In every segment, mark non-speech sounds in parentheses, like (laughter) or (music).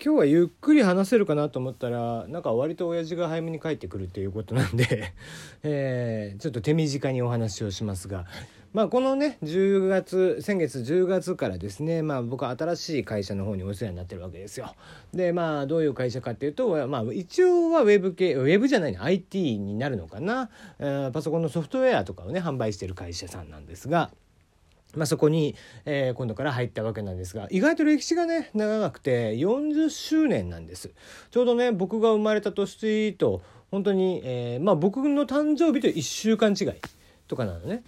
今日はゆっくり話せるかなと思ったらなんか割と親父が早めに帰ってくるっていうことなんで、(laughs) えー、ちょっと手短にお話をしますが、まあ、このね10月先月10月からですね、まあ、僕は新しい会社の方にお世話になってるわけですよ。でまあどういう会社かっていうと、まあ、一応はウェブ系ウェブじゃないね IT になるのかな、えー、パソコンのソフトウェアとかをね販売してる会社さんなんですが。まあ、そこに、えー、今度から入ったわけなんですが意外と歴史がね長くて40周年なんですちょうどね僕が生まれた年と本当に、えー、まあ僕の誕生日と1週間違いとかなのね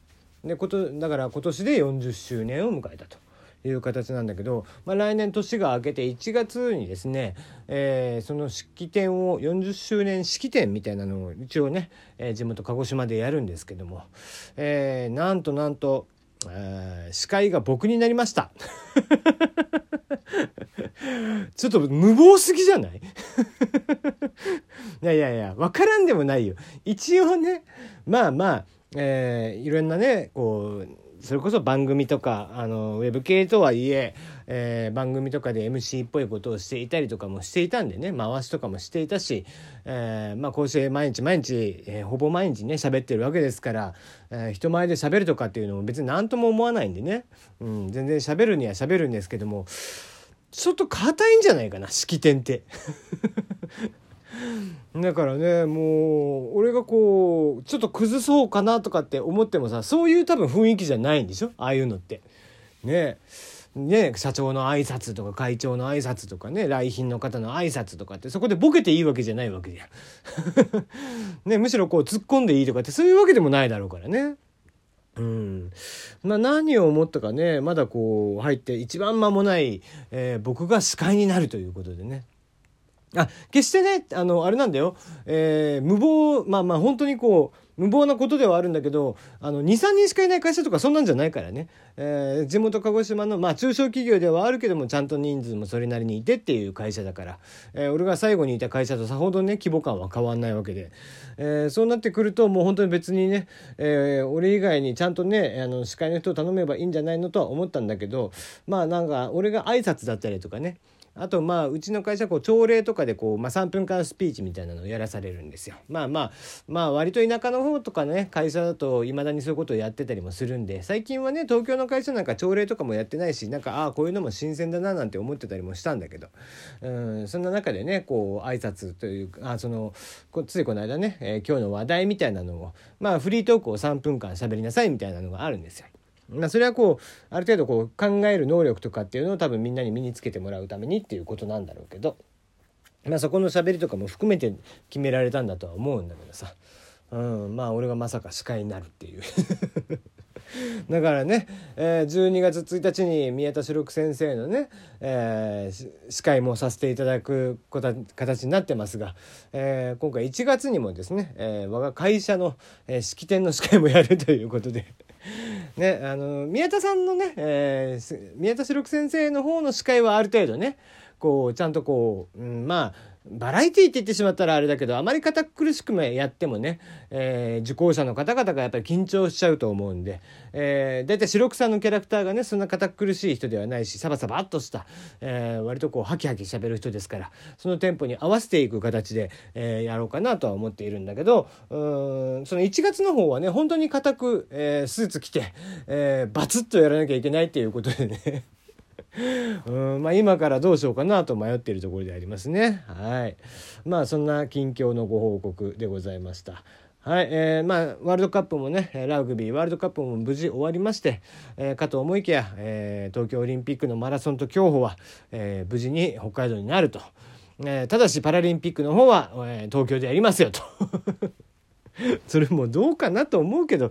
でことだから今年で40周年を迎えたと。いう形なんだけど、まあ、来年年が明けて1月にですね、えー、その式典を40周年式典みたいなのを一応ね、えー、地元鹿児島でやるんですけども、えー、なんとなんとえー、司会が僕になりました。(laughs) ちょっと無謀すぎじゃない？(laughs) いやいやいや分からんでもないよ。一応ねまあまあ、えー、いろんなねこうそれこそ番組とかあのウェブ系とはいええー、番組とかで MC っぽいことをしていたりとかもしていたんでね回しとかもしていたし、えー、まあこうして毎日毎日、えー、ほぼ毎日ね喋ってるわけですから、え、人前で喋るとかっていうのも別に何とも思わないんでね、うん、全然喋るには喋るんですけどもちょっと硬いんじゃないかな式典って。(laughs) だからねもう俺がこうちょっと崩そうかなとかって思ってもさそういう多分雰囲気じゃないんでしょ？ああいうのって。ねね社長の挨拶とか会長の挨拶とかね来賓の方の挨拶とかってそこでボケていいわけじゃないわけじゃん。(laughs) ねむしろこう突っ込んでいいとかってそういうわけでもないだろうからね。うん、まあ何を思ったかねまだこう入って一番間もない、えー、僕が司会になるということでね。あ決してねあのあれなんだよ、えー、無謀まあまあ本当にこう無謀なことではあるんだけど23人しかいない会社とかそんなんじゃないからね、えー、地元鹿児島の、まあ、中小企業ではあるけどもちゃんと人数もそれなりにいてっていう会社だから、えー、俺が最後にいた会社とさほどね規模感は変わんないわけで、えー、そうなってくるともう本当に別にね、え俺以外にちゃんとねあの司会の人を頼めばいいんじゃないのとは思ったんだけどまあなんか俺が挨拶だったりとかね。あとまあうちの会社こう朝礼とかでこう、まあ、3分間スピーチみたいなのをやらされるんですよ。まあまあまあ割と田舎の方とかね会社だといまだにそういうことをやってたりもするんで最近はね東京の会社なんか朝礼とかもやってないしなんかああこういうのも新鮮だななんて思ってたりもしたんだけどうんそんな中でねこう挨拶というかあそのついこの間ね、えー、今日の話題みたいなのをまあフリートークを3分間喋りなさいみたいなのがあるんですよ。まあ、それはこうある程度こう考える能力とかっていうのを多分みんなに身につけてもらうためにっていうことなんだろうけど、まあ、そこの喋りとかも含めて決められたんだとは思うんだけどさ、うん、まあ俺がまさか司会になるっていう。(laughs) だからね、えー、12月1日に宮田四六先生のね、えー、司会もさせていただく形になってますが、えー、今回1月にもですね、えー、我が会社の、えー、式典の司会もやるということで。ね、あの宮田さんのね、えー、宮田四六先生の方の司会はある程度ねこうちゃんとこう、うん、まあバラエティーって言ってしまったらあれだけどあまり堅苦しくもやってもね、えー、受講者の方々がやっぱり緊張しちゃうと思うんで、えー、だいたい白草のキャラクターがねそんな堅苦しい人ではないしサバサバっとした、えー、割とこうハキハキしゃべる人ですからそのテンポに合わせていく形で、えー、やろうかなとは思っているんだけどうんその1月の方はね本当に固く、えー、スーツ着て、えー、バツッとやらなきゃいけないっていうことでね。うんまあ、今からどうしようかなと迷っているところでありますね。はい。まあそんな近況のご報告でございました。はい、えー、まあワールドカップもねラグビーワールドカップも無事終わりまして、えー、かと思いきや、えー、東京オリンピックのマラソンと競歩は、えー、無事に北海道になると、えー、ただしパラリンピックの方は、えー、東京でやりますよと (laughs) それもどうかなと思うけど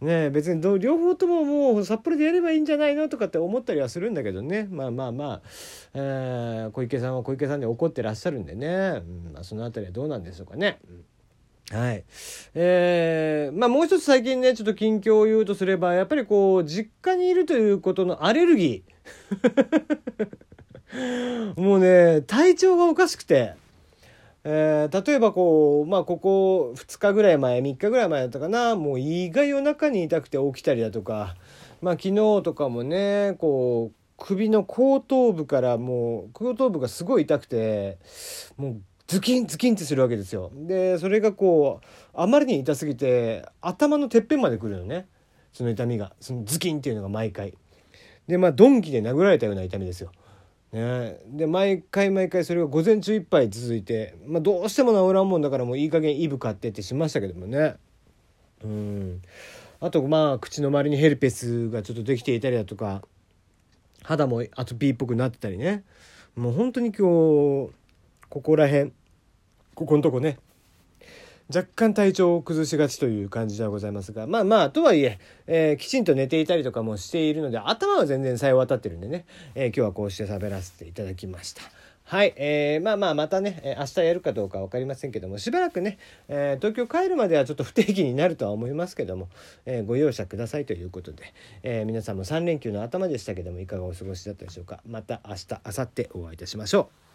ね別に両方とももう札幌でやればいいんじゃないのとかって思ったりはするんだけどねまあまあまあ、えー、小池さんは小池さんで怒ってらっしゃるんでね、うんまあ、その辺りはどうなんでしょうかね。はい。えー、まあもう一つ最近ね、ちょっと近況を言うとすれば、やっぱりこう、実家にいるということのアレルギー。(laughs) もうね、体調がおかしくて。えー、例えばこう、まあ、ここ2日ぐらい前3日ぐらい前だったかなもう胃が夜中に痛くて起きたりだとか、まあ、昨日とかもねこう首の後頭部からもう後頭部がすごい痛くてもうズキンズキンってするわけですよ。でそれがこうあまりに痛すぎて頭のてっぺんまでくるのね。その痛みが。そのズキンっていうのが毎回。でまあ鈍器で殴られたような痛みですよ。ね、で毎回毎回それが午前中いっぱい続いて、まあ、どうしても治らんもんだからもういい加減イブ買ってってしましたけどもね。うん。あとまあ口の周りにヘルペスがちょっとできていたりだとか肌もアトピーっぽくなってたりね。もう本当に今日ここら辺ここのとこね。若干体調を崩しがちという感じではございますがまあまあとはいええー、きちんと寝ていたりとかもしているので頭は全然さえ渡ってるんでね、えー、今日はこうして喋らせていただきました。はい、えー、まあまあまたね、え明日やるかどうか分かりませんけどもしばらくね、え東京帰るまではちょっと不定期になるとは思いますけども、えご容赦くださいということで、え皆さんも3連休の頭でしたけどもいかがお過ごしだったでしょうかまた明日明後日お会いいたしましょう。